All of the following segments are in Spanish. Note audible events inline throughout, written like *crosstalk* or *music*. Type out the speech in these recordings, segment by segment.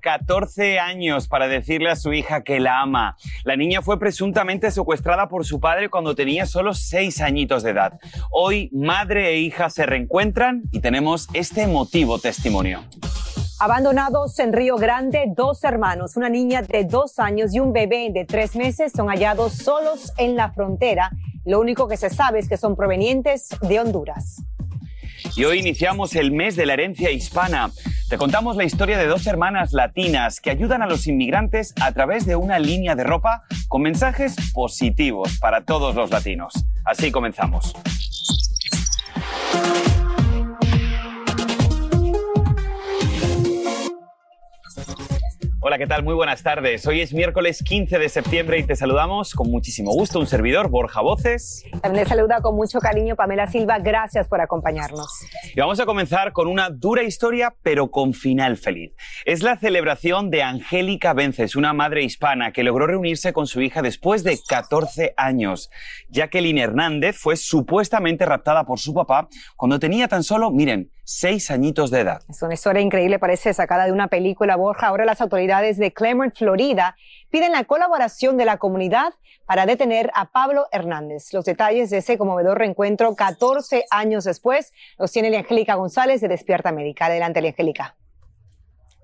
14 años para decirle a su hija que la ama. La niña fue presuntamente secuestrada por su padre cuando tenía solo 6 añitos de edad. Hoy madre e hija se reencuentran y tenemos este emotivo testimonio. Abandonados en Río Grande, dos hermanos, una niña de dos años y un bebé de tres meses son hallados solos en la frontera. Lo único que se sabe es que son provenientes de Honduras. Y hoy iniciamos el mes de la herencia hispana. Te contamos la historia de dos hermanas latinas que ayudan a los inmigrantes a través de una línea de ropa con mensajes positivos para todos los latinos. Así comenzamos. Hola, ¿qué tal? Muy buenas tardes. Hoy es miércoles 15 de septiembre y te saludamos con muchísimo gusto. Un servidor, Borja Voces. También te saluda con mucho cariño Pamela Silva. Gracias por acompañarnos. Y vamos a comenzar con una dura historia, pero con final feliz. Es la celebración de Angélica Vences, una madre hispana que logró reunirse con su hija después de 14 años. Jacqueline Hernández fue supuestamente raptada por su papá cuando tenía tan solo, miren, seis añitos de edad. Es una historia increíble, parece sacada de una película, Borja. Ahora las autoridades de Claremont, Florida, piden la colaboración de la comunidad para detener a Pablo Hernández. Los detalles de ese conmovedor reencuentro 14 años después los tiene Angélica González de Despierta América. Adelante, Angélica.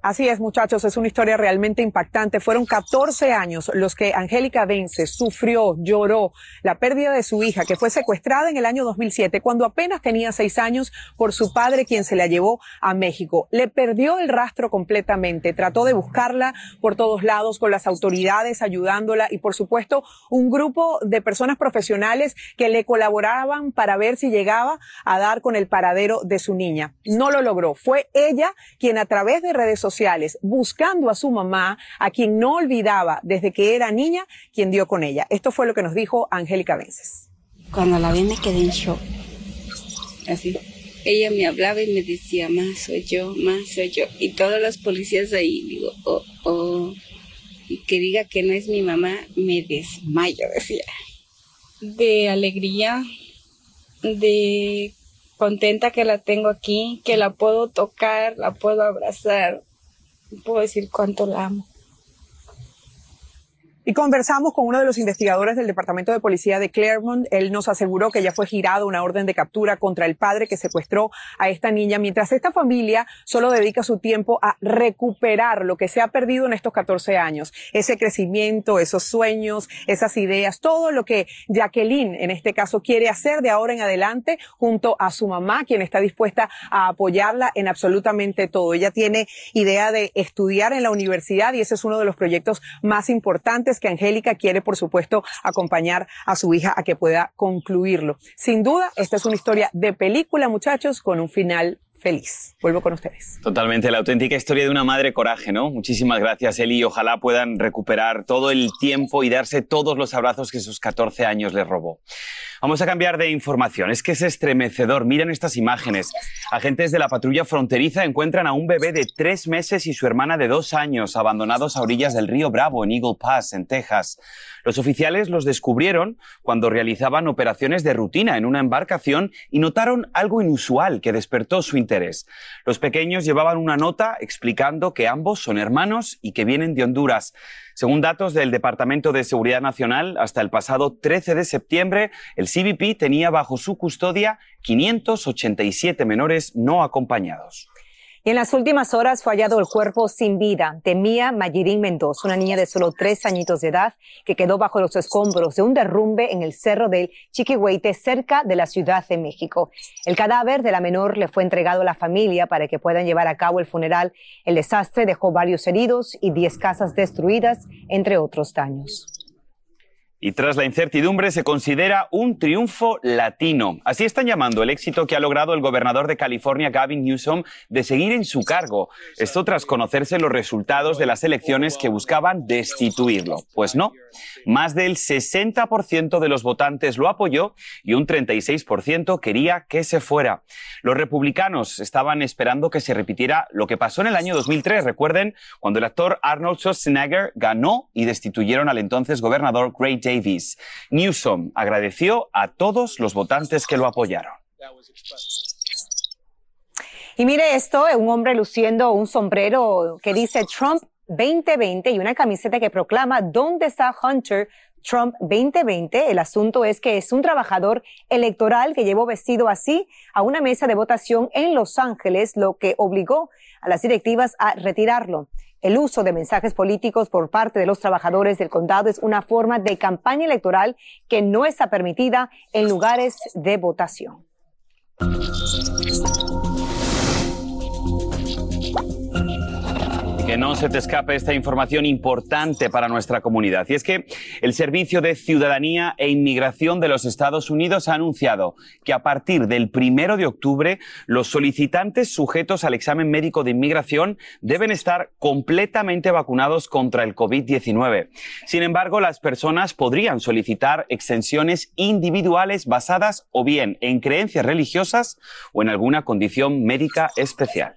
Así es, muchachos, es una historia realmente impactante. Fueron 14 años los que Angélica Vence sufrió, lloró la pérdida de su hija, que fue secuestrada en el año 2007, cuando apenas tenía seis años, por su padre, quien se la llevó a México. Le perdió el rastro completamente, trató de buscarla por todos lados, con las autoridades ayudándola y, por supuesto, un grupo de personas profesionales que le colaboraban para ver si llegaba a dar con el paradero de su niña. No lo logró. Fue ella quien a través de redes sociales buscando a su mamá, a quien no olvidaba desde que era niña, quien dio con ella. Esto fue lo que nos dijo Angélica Vences. Cuando la vi me quedé en shock. Así. Ella me hablaba y me decía, más soy yo, más soy yo. Y todos los policías ahí, digo, oh, oh. Y que diga que no es mi mamá, me desmayo, decía. De alegría, de contenta que la tengo aquí, que la puedo tocar, la puedo abrazar, puedo decir cuánto la amo. Y conversamos con uno de los investigadores del Departamento de Policía de Claremont. Él nos aseguró que ya fue girada una orden de captura contra el padre que secuestró a esta niña, mientras esta familia solo dedica su tiempo a recuperar lo que se ha perdido en estos 14 años. Ese crecimiento, esos sueños, esas ideas, todo lo que Jacqueline, en este caso, quiere hacer de ahora en adelante junto a su mamá, quien está dispuesta a apoyarla en absolutamente todo. Ella tiene idea de estudiar en la universidad y ese es uno de los proyectos más importantes que Angélica quiere, por supuesto, acompañar a su hija a que pueda concluirlo. Sin duda, esta es una historia de película, muchachos, con un final feliz. Vuelvo con ustedes. Totalmente, la auténtica historia de una madre coraje, ¿no? Muchísimas gracias, Eli. Ojalá puedan recuperar todo el tiempo y darse todos los abrazos que sus 14 años les robó. Vamos a cambiar de información. Es que es estremecedor. Miren estas imágenes. Agentes de la patrulla fronteriza encuentran a un bebé de tres meses y su hermana de dos años abandonados a orillas del río Bravo, en Eagle Pass, en Texas. Los oficiales los descubrieron cuando realizaban operaciones de rutina en una embarcación y notaron algo inusual que despertó su interés. Los pequeños llevaban una nota explicando que ambos son hermanos y que vienen de Honduras. Según datos del Departamento de Seguridad Nacional, hasta el pasado 13 de septiembre, el CBP tenía bajo su custodia 587 menores no acompañados. En las últimas horas fue hallado el cuerpo sin vida de Mía Mayirín Mendoza, una niña de solo tres añitos de edad que quedó bajo los escombros de un derrumbe en el cerro del Chiquihueite, cerca de la Ciudad de México. El cadáver de la menor le fue entregado a la familia para que puedan llevar a cabo el funeral. El desastre dejó varios heridos y diez casas destruidas, entre otros daños. Y tras la incertidumbre se considera un triunfo latino. Así están llamando el éxito que ha logrado el gobernador de California, Gavin Newsom, de seguir en su cargo. Esto tras conocerse los resultados de las elecciones que buscaban destituirlo. Pues no, más del 60% de los votantes lo apoyó y un 36% quería que se fuera. Los republicanos estaban esperando que se repitiera lo que pasó en el año 2003. Recuerden, cuando el actor Arnold Schwarzenegger ganó y destituyeron al entonces gobernador Gray Davis. Newsom agradeció a todos los votantes que lo apoyaron. Y mire esto, un hombre luciendo un sombrero que dice Trump 2020 y una camiseta que proclama ¿Dónde está Hunter? Trump 2020. El asunto es que es un trabajador electoral que llevó vestido así a una mesa de votación en Los Ángeles, lo que obligó a las directivas a retirarlo. El uso de mensajes políticos por parte de los trabajadores del condado es una forma de campaña electoral que no está permitida en lugares de votación. Que no se te escape esta información importante para nuestra comunidad. Y es que el Servicio de Ciudadanía e Inmigración de los Estados Unidos ha anunciado que a partir del primero de octubre los solicitantes sujetos al examen médico de inmigración deben estar completamente vacunados contra el COVID-19. Sin embargo, las personas podrían solicitar extensiones individuales basadas o bien en creencias religiosas o en alguna condición médica especial.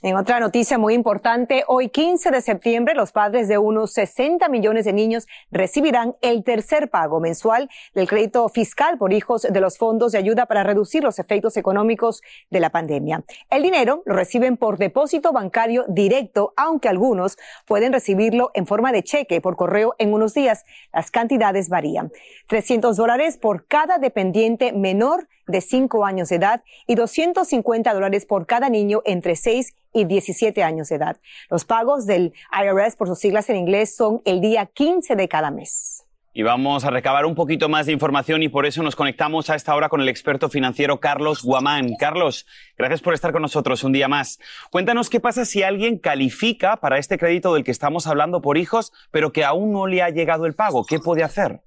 En otra noticia muy importante, hoy 15 de septiembre los padres de unos 60 millones de niños recibirán el tercer pago mensual del crédito fiscal por hijos de los fondos de ayuda para reducir los efectos económicos de la pandemia. El dinero lo reciben por depósito bancario directo, aunque algunos pueden recibirlo en forma de cheque por correo en unos días. Las cantidades varían. 300 dólares por cada dependiente menor de 5 años de edad y 250 dólares por cada niño entre 6 y 17 años de edad. Los pagos del IRS, por sus siglas en inglés, son el día 15 de cada mes. Y vamos a recabar un poquito más de información y por eso nos conectamos a esta hora con el experto financiero Carlos Guamán. Carlos, gracias por estar con nosotros un día más. Cuéntanos qué pasa si alguien califica para este crédito del que estamos hablando por hijos, pero que aún no le ha llegado el pago. ¿Qué puede hacer?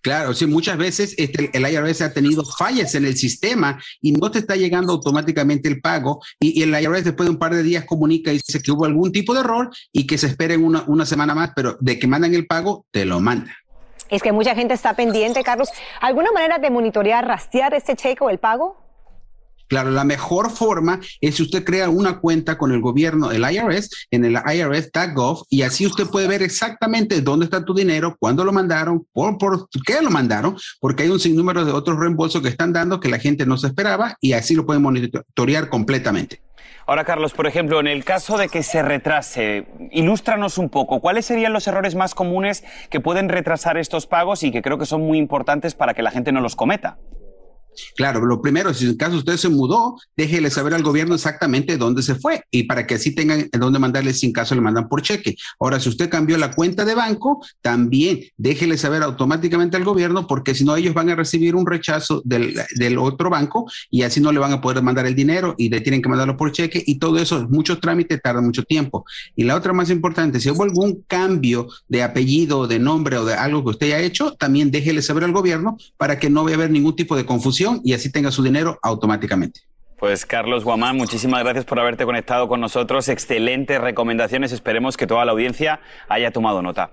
Claro, sí, muchas veces este, el IRS ha tenido fallas en el sistema y no te está llegando automáticamente el pago y, el IRS después de un par de días comunica y dice que hubo algún tipo de error y que se esperen una, una semana más, pero de que mandan el pago, te lo mandan. Es que mucha gente está pendiente, Carlos. ¿Alguna manera de monitorear, rastrear este cheque o el pago? Claro, la mejor forma es si usted crea una cuenta con el gobierno, el IRS, en el IRS.gov y así usted puede ver exactamente dónde está tu dinero, cuándo lo mandaron, por, por qué lo mandaron, porque hay un sinnúmero de otros reembolsos que están dando que la gente no se esperaba y así lo pueden monitorear completamente. Ahora, Carlos, por ejemplo, en el caso de que se retrase, ilústranos un poco, ¿cuáles serían los errores más comunes que pueden retrasar estos pagos y que creo que son muy importantes para que la gente no los cometa? Claro, lo primero, si en caso usted se mudó, déjele saber al gobierno exactamente dónde se fue y para que así tengan dónde mandarle si en caso le mandan por cheque. Ahora, si usted cambió la cuenta de banco, también déjele saber automáticamente al gobierno porque si no ellos van a recibir un rechazo del, otro banco y así no le van a poder mandar el dinero y le tienen que mandarlo por cheque y todo eso, muchos trámites tardan mucho tiempo. Y la otra más importante, si hubo algún cambio de apellido, de nombre o de algo que usted haya hecho, también déjele saber al gobierno para que no vaya a haber ningún tipo de confusión y así tenga su dinero automáticamente. Pues Carlos Guamán, muchísimas gracias por haberte conectado con nosotros. Excelentes recomendaciones. Esperemos que toda la audiencia haya tomado nota.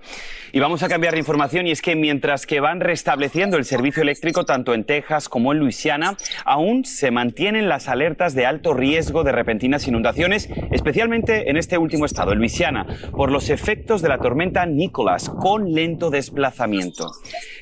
Y vamos a cambiar de información y es que mientras que van restableciendo el servicio eléctrico tanto en Texas como en Luisiana, aún se mantienen las alertas de alto riesgo de repentinas inundaciones, especialmente en este último estado, en Luisiana, por los efectos de la tormenta Nicholas con lento desplazamiento.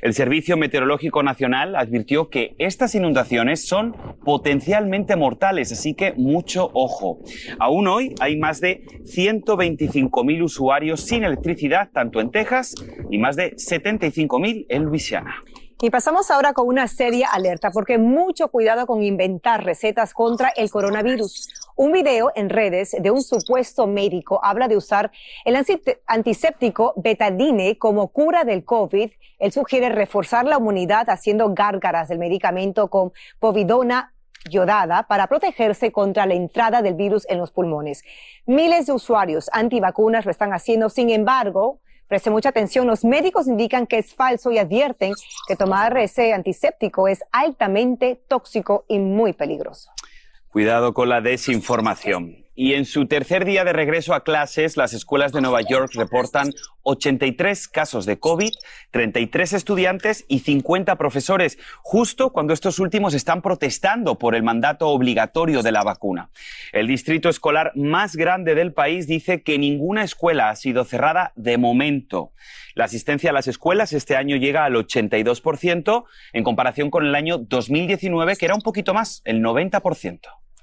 El Servicio Meteorológico Nacional advirtió que estas inundaciones son potencialmente mortales así que mucho ojo. Aún hoy hay más de 125.000 usuarios sin electricidad, tanto en Texas, y más de 75.000 en Luisiana. Y pasamos ahora con una seria alerta, porque mucho cuidado con inventar recetas contra el coronavirus. Un video en redes de un supuesto médico habla de usar el antiséptico betadine como cura del COVID. Él sugiere reforzar la inmunidad haciendo gárgaras del medicamento con povidona yodada para protegerse contra la entrada del virus en los pulmones. Miles de usuarios antivacunas lo están haciendo, sin embargo, Preste mucha atención, los médicos indican que es falso y advierten que tomar ese antiséptico es altamente tóxico y muy peligroso. Cuidado con la desinformación. Y en su tercer día de regreso a clases, las escuelas de Nueva York reportan 83 casos de COVID, 33 estudiantes y 50 profesores, justo cuando estos últimos están protestando por el mandato obligatorio de la vacuna. El distrito escolar más grande del país dice que ninguna escuela ha sido cerrada de momento. La asistencia a las escuelas este año llega al 82% en comparación con el año 2019, que era un poquito más, el 90%.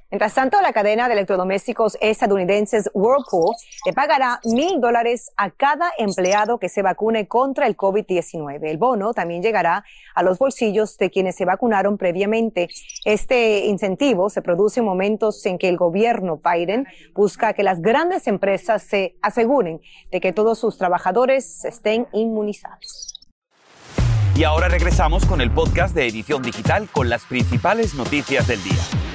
Mientras tanto, la cadena de electrodomésticos estadounidenses Whirlpool le pagará mil dólares a cada empleado que se vacune contra el COVID-19. El bono también llegará a los bolsillos de quienes se vacunaron previamente. Este incentivo se produce en momentos en que el gobierno Biden busca que las grandes empresas se aseguren de que todos sus trabajadores estén inmunizados. Y ahora regresamos con el podcast de Edición Digital con las principales noticias del día.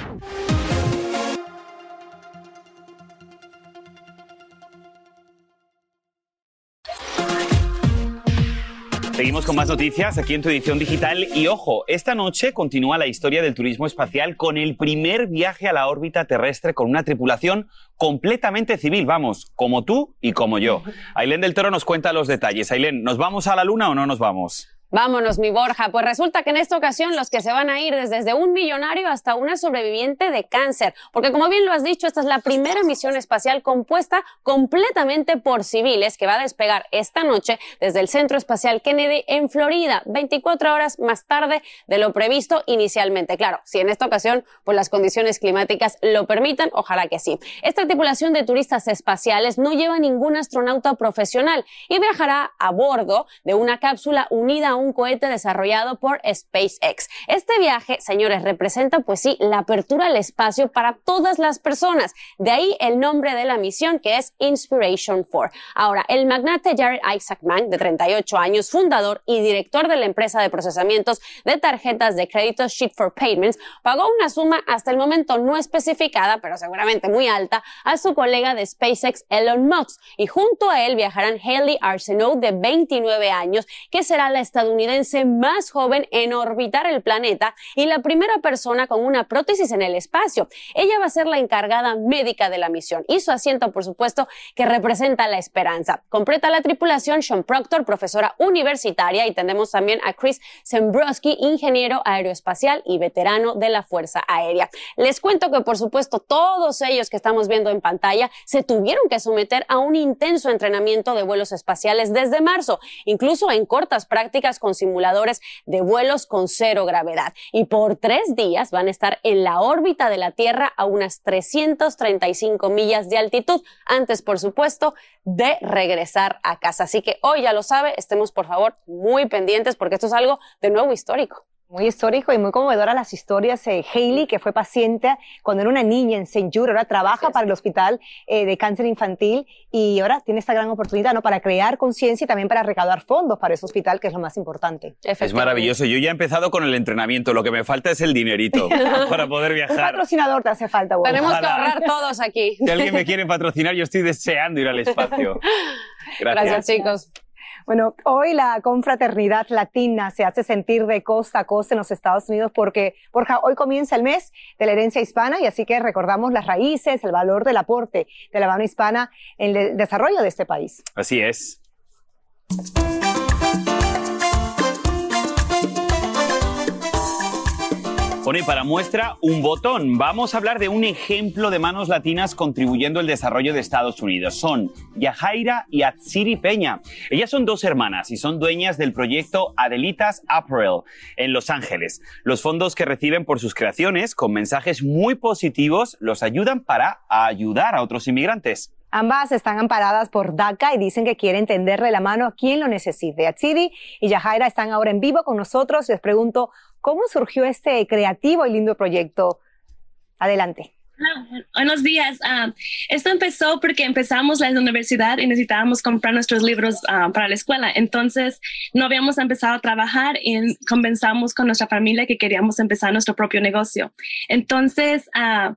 Seguimos con más noticias aquí en tu edición digital y ojo, esta noche continúa la historia del turismo espacial con el primer viaje a la órbita terrestre con una tripulación completamente civil, vamos, como tú y como yo. Ailén del Toro nos cuenta los detalles. Ailén, ¿nos vamos a la luna o no nos vamos? Vámonos, mi Borja. Pues resulta que en esta ocasión los que se van a ir es desde un millonario hasta una sobreviviente de cáncer. Porque como bien lo has dicho, esta es la primera misión espacial compuesta completamente por civiles que va a despegar esta noche desde el Centro Espacial Kennedy en Florida, 24 horas más tarde de lo previsto inicialmente. Claro, si en esta ocasión pues las condiciones climáticas lo permitan, ojalá que sí. Esta tripulación de turistas espaciales no lleva ningún astronauta profesional y viajará a bordo de una cápsula unida a un cohete desarrollado por SpaceX. Este viaje, señores, representa pues sí la apertura al espacio para todas las personas. De ahí el nombre de la misión que es Inspiration 4. Ahora, el magnate Jared Isaacman, de 38 años, fundador y director de la empresa de procesamientos de tarjetas de crédito Sheet for Payments, pagó una suma hasta el momento no especificada, pero seguramente muy alta, a su colega de SpaceX Elon Musk. Y junto a él viajarán Haley Arsenault, de 29 años, que será la estadounidense estadounidense más joven en orbitar el planeta y la primera persona con una prótesis en el espacio. Ella va a ser la encargada médica de la misión y su asiento, por supuesto, que representa la esperanza. Completa la tripulación Sean Proctor, profesora universitaria, y tenemos también a Chris Zembrowski, ingeniero aeroespacial y veterano de la Fuerza Aérea. Les cuento que, por supuesto, todos ellos que estamos viendo en pantalla se tuvieron que someter a un intenso entrenamiento de vuelos espaciales desde marzo, incluso en cortas prácticas con simuladores de vuelos con cero gravedad. Y por tres días van a estar en la órbita de la Tierra a unas 335 millas de altitud, antes, por supuesto, de regresar a casa. Así que hoy ya lo sabe, estemos por favor muy pendientes porque esto es algo de nuevo histórico muy histórico y muy conmovedora las historias. de Hailey, que fue paciente cuando era una niña en St. Jude, ahora trabaja para el Hospital eh, de Cáncer Infantil y ahora tiene esta gran oportunidad ¿no? para crear conciencia y también para recaudar fondos para ese hospital, que es lo más importante. Es maravilloso. Yo ya he empezado con el entrenamiento. Lo que me falta es el dinerito *laughs* para poder viajar. Un patrocinador te hace falta. Tenemos que ahorrar todos aquí. Si alguien me quiere patrocinar, yo estoy deseando ir al espacio. *laughs* Gracias, Gracias chicos. Bueno, hoy la confraternidad latina se hace sentir de costa a costa en los Estados Unidos porque, Borja, hoy comienza el mes de la herencia hispana y así que recordamos las raíces, el valor del aporte de la mano hispana en el desarrollo de este país. Así es. Bueno, y para muestra, un botón. Vamos a hablar de un ejemplo de manos latinas contribuyendo al desarrollo de Estados Unidos. Son Yajaira y Atsiri Peña. Ellas son dos hermanas y son dueñas del proyecto Adelitas Apparel en Los Ángeles. Los fondos que reciben por sus creaciones, con mensajes muy positivos, los ayudan para ayudar a otros inmigrantes. Ambas están amparadas por DACA y dicen que quieren tenderle la mano a quien lo necesite. Atsiri y Yajaira están ahora en vivo con nosotros. Les pregunto, ¿cómo surgió este creativo y lindo proyecto? Adelante. buenos días. Ah, esto empezó porque empezamos la universidad y necesitábamos comprar nuestros libros ah, para la escuela. Entonces, no habíamos empezado a trabajar y conversamos con nuestra familia que queríamos empezar nuestro propio negocio. Entonces, uh,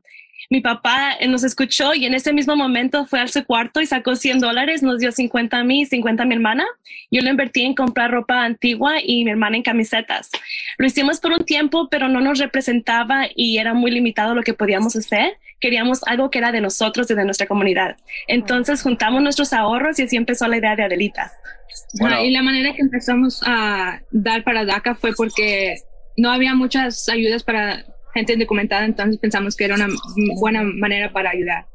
mi papá nos escuchó y en ese mismo momento fue al su cuarto y sacó 100 dólares, nos dio 50 a mí y 50 a mi hermana. Yo lo invertí en comprar ropa antigua y mi hermana en camisetas. Lo hicimos por un tiempo, pero no nos representaba y era muy limitado lo que podíamos hacer. Queríamos algo que era de nosotros y de nuestra comunidad. Entonces juntamos nuestros ahorros y así empezó la idea de Adelitas. y la manera que empezamos a dar para DACA fue porque no había muchas ayudas para gente indocumentada, entonces pensamos que era una buena manera para ayudar.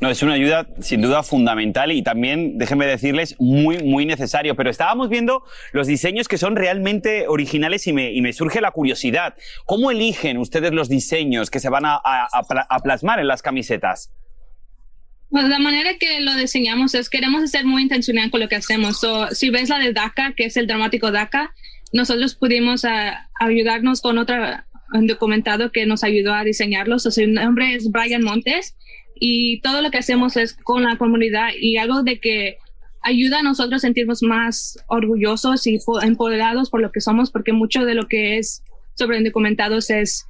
No, es una ayuda sin duda fundamental y también, déjenme decirles, muy, muy necesario. Pero estábamos viendo los diseños que son realmente originales y me, y me surge la curiosidad. ¿Cómo eligen ustedes los diseños que se van a, a, plasmar en las camisetas? Pues la manera que lo diseñamos es queremos ser muy intencional con lo que hacemos. si ves la de DACA, que es el dramático DACA, nosotros pudimos ah, ayudarnos con otra documentado que nos ayudó a diseñarlos. su nombre es Brian Montes y todo lo que hacemos es con la comunidad y algo de que ayuda a nosotros a sentirnos más orgullosos y empoderados por lo que somos, porque mucho de lo que es sobre indocumentados es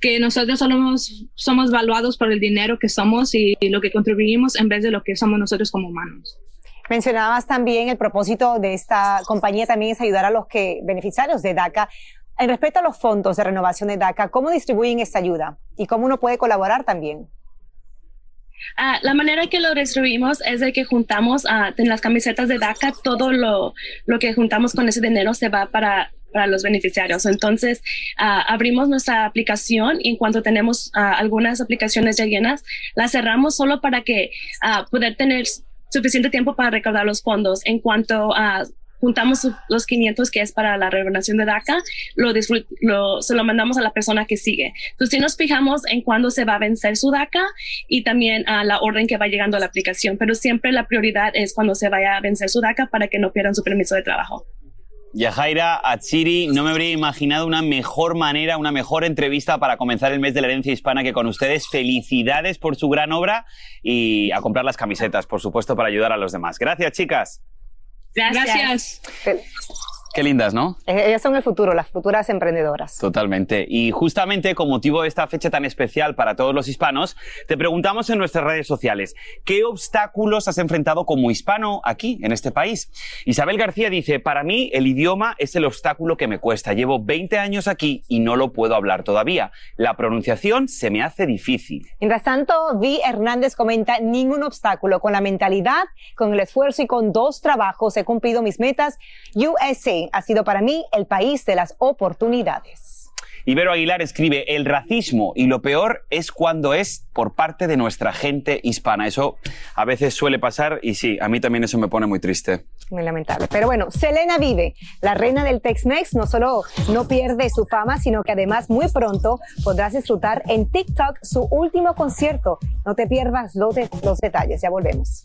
que nosotros somos, somos valuados por el dinero que somos y lo que contribuimos en vez de lo que somos nosotros como humanos. Mencionabas también el propósito de esta compañía también es ayudar a los que beneficiarios de DACA en respecto a los fondos de renovación de DACA, ¿cómo distribuyen esta ayuda y cómo uno puede colaborar también? Ah, la manera que lo distribuimos es de que juntamos uh, en las camisetas de DACA, todo lo, lo, que juntamos con ese dinero se va para, para los beneficiarios. Entonces, ah, abrimos nuestra aplicación y en cuanto tenemos algunas aplicaciones ya llenas, las cerramos solo para que poder tener suficiente tiempo para recaudar los fondos. En cuanto a juntamos los 500 que es para la renovación de DACA, lo, lo, se lo mandamos a la persona que sigue. Entonces, si nos fijamos en cuándo se va a vencer su DACA y también a la orden que va llegando a la aplicación, pero siempre la prioridad es cuando se vaya a vencer su DACA para que no pierdan su permiso de trabajo. Yajaira Atsiri, no me habría imaginado una mejor manera, una mejor entrevista para comenzar el mes de la herencia hispana que con ustedes. Felicidades por su gran obra y a comprar las camisetas, por supuesto, para ayudar a los demás. Gracias, chicas. Gracias. Qué lindas, ¿no? Eh, ellas son el futuro, las futuras emprendedoras. Totalmente. Y justamente con motivo de esta fecha tan especial para todos los hispanos, te preguntamos en nuestras redes sociales, ¿qué obstáculos has enfrentado como hispano aquí, en este país? Isabel García dice, para mí el idioma es el obstáculo que me cuesta. Llevo 20 años aquí y no lo puedo hablar todavía. La pronunciación se me hace difícil. Mientras tanto, Vi Hernández comenta, ningún obstáculo. Con la mentalidad, con el esfuerzo y con dos trabajos he cumplido mis metas. USA ha sido para mí el país de las oportunidades. Ibero Aguilar escribe, el racismo y lo peor es cuando es por parte de nuestra gente hispana. Eso a veces suele pasar y sí, a mí también eso me pone muy triste. Muy lamentable. Pero bueno, Selena Vive, la reina del Tex-Mex, no solo no pierde su fama, sino que además muy pronto podrás disfrutar en TikTok su último concierto. No te pierdas los, los detalles, ya volvemos.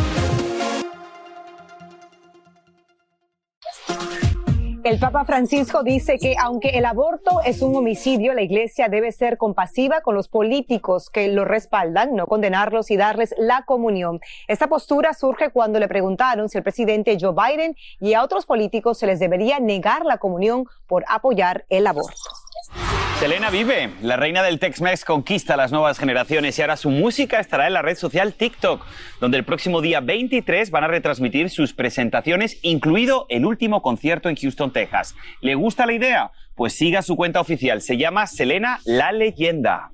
El Papa Francisco dice que aunque el aborto es un homicidio, la Iglesia debe ser compasiva con los políticos que lo respaldan, no condenarlos y darles la comunión. Esta postura surge cuando le preguntaron si el presidente Joe Biden y a otros políticos se les debería negar la comunión por apoyar el aborto. Selena vive, la reina del Tex-Mex conquista a las nuevas generaciones y ahora su música estará en la red social TikTok, donde el próximo día 23 van a retransmitir sus presentaciones, incluido el último concierto en Houston, Texas. ¿Le gusta la idea? Pues siga su cuenta oficial, se llama Selena la leyenda.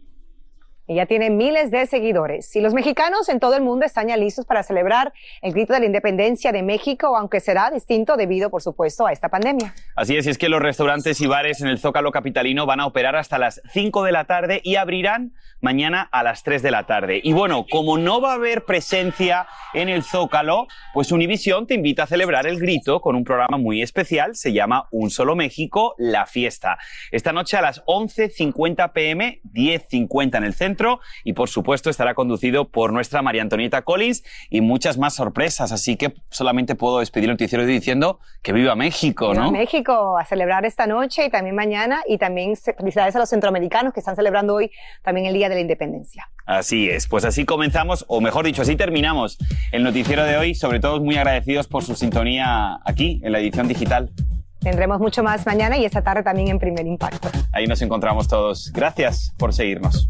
Ella tiene miles de seguidores y los mexicanos en todo el mundo están ya listos para celebrar el grito de la independencia de México, aunque será distinto debido, por supuesto, a esta pandemia. Así es, y es que los restaurantes y bares en el Zócalo Capitalino van a operar hasta las 5 de la tarde y abrirán mañana a las 3 de la tarde. Y bueno, como no va a haber presencia en el Zócalo, pues Univisión te invita a celebrar el grito con un programa muy especial, se llama Un Solo México, La Fiesta. Esta noche a las 11.50 pm, 10.50 en el centro y por supuesto estará conducido por nuestra María Antonieta Collins y muchas más sorpresas. Así que solamente puedo despedir el noticiero diciendo que viva México, ¿no? Viva México, a celebrar esta noche y también mañana y también felicidades a los centroamericanos que están celebrando hoy también el Día de la Independencia. Así es, pues así comenzamos, o mejor dicho, así terminamos el noticiero de hoy, sobre todo muy agradecidos por su sintonía aquí en la edición digital. Tendremos mucho más mañana y esta tarde también en Primer Impacto. Ahí nos encontramos todos. Gracias por seguirnos.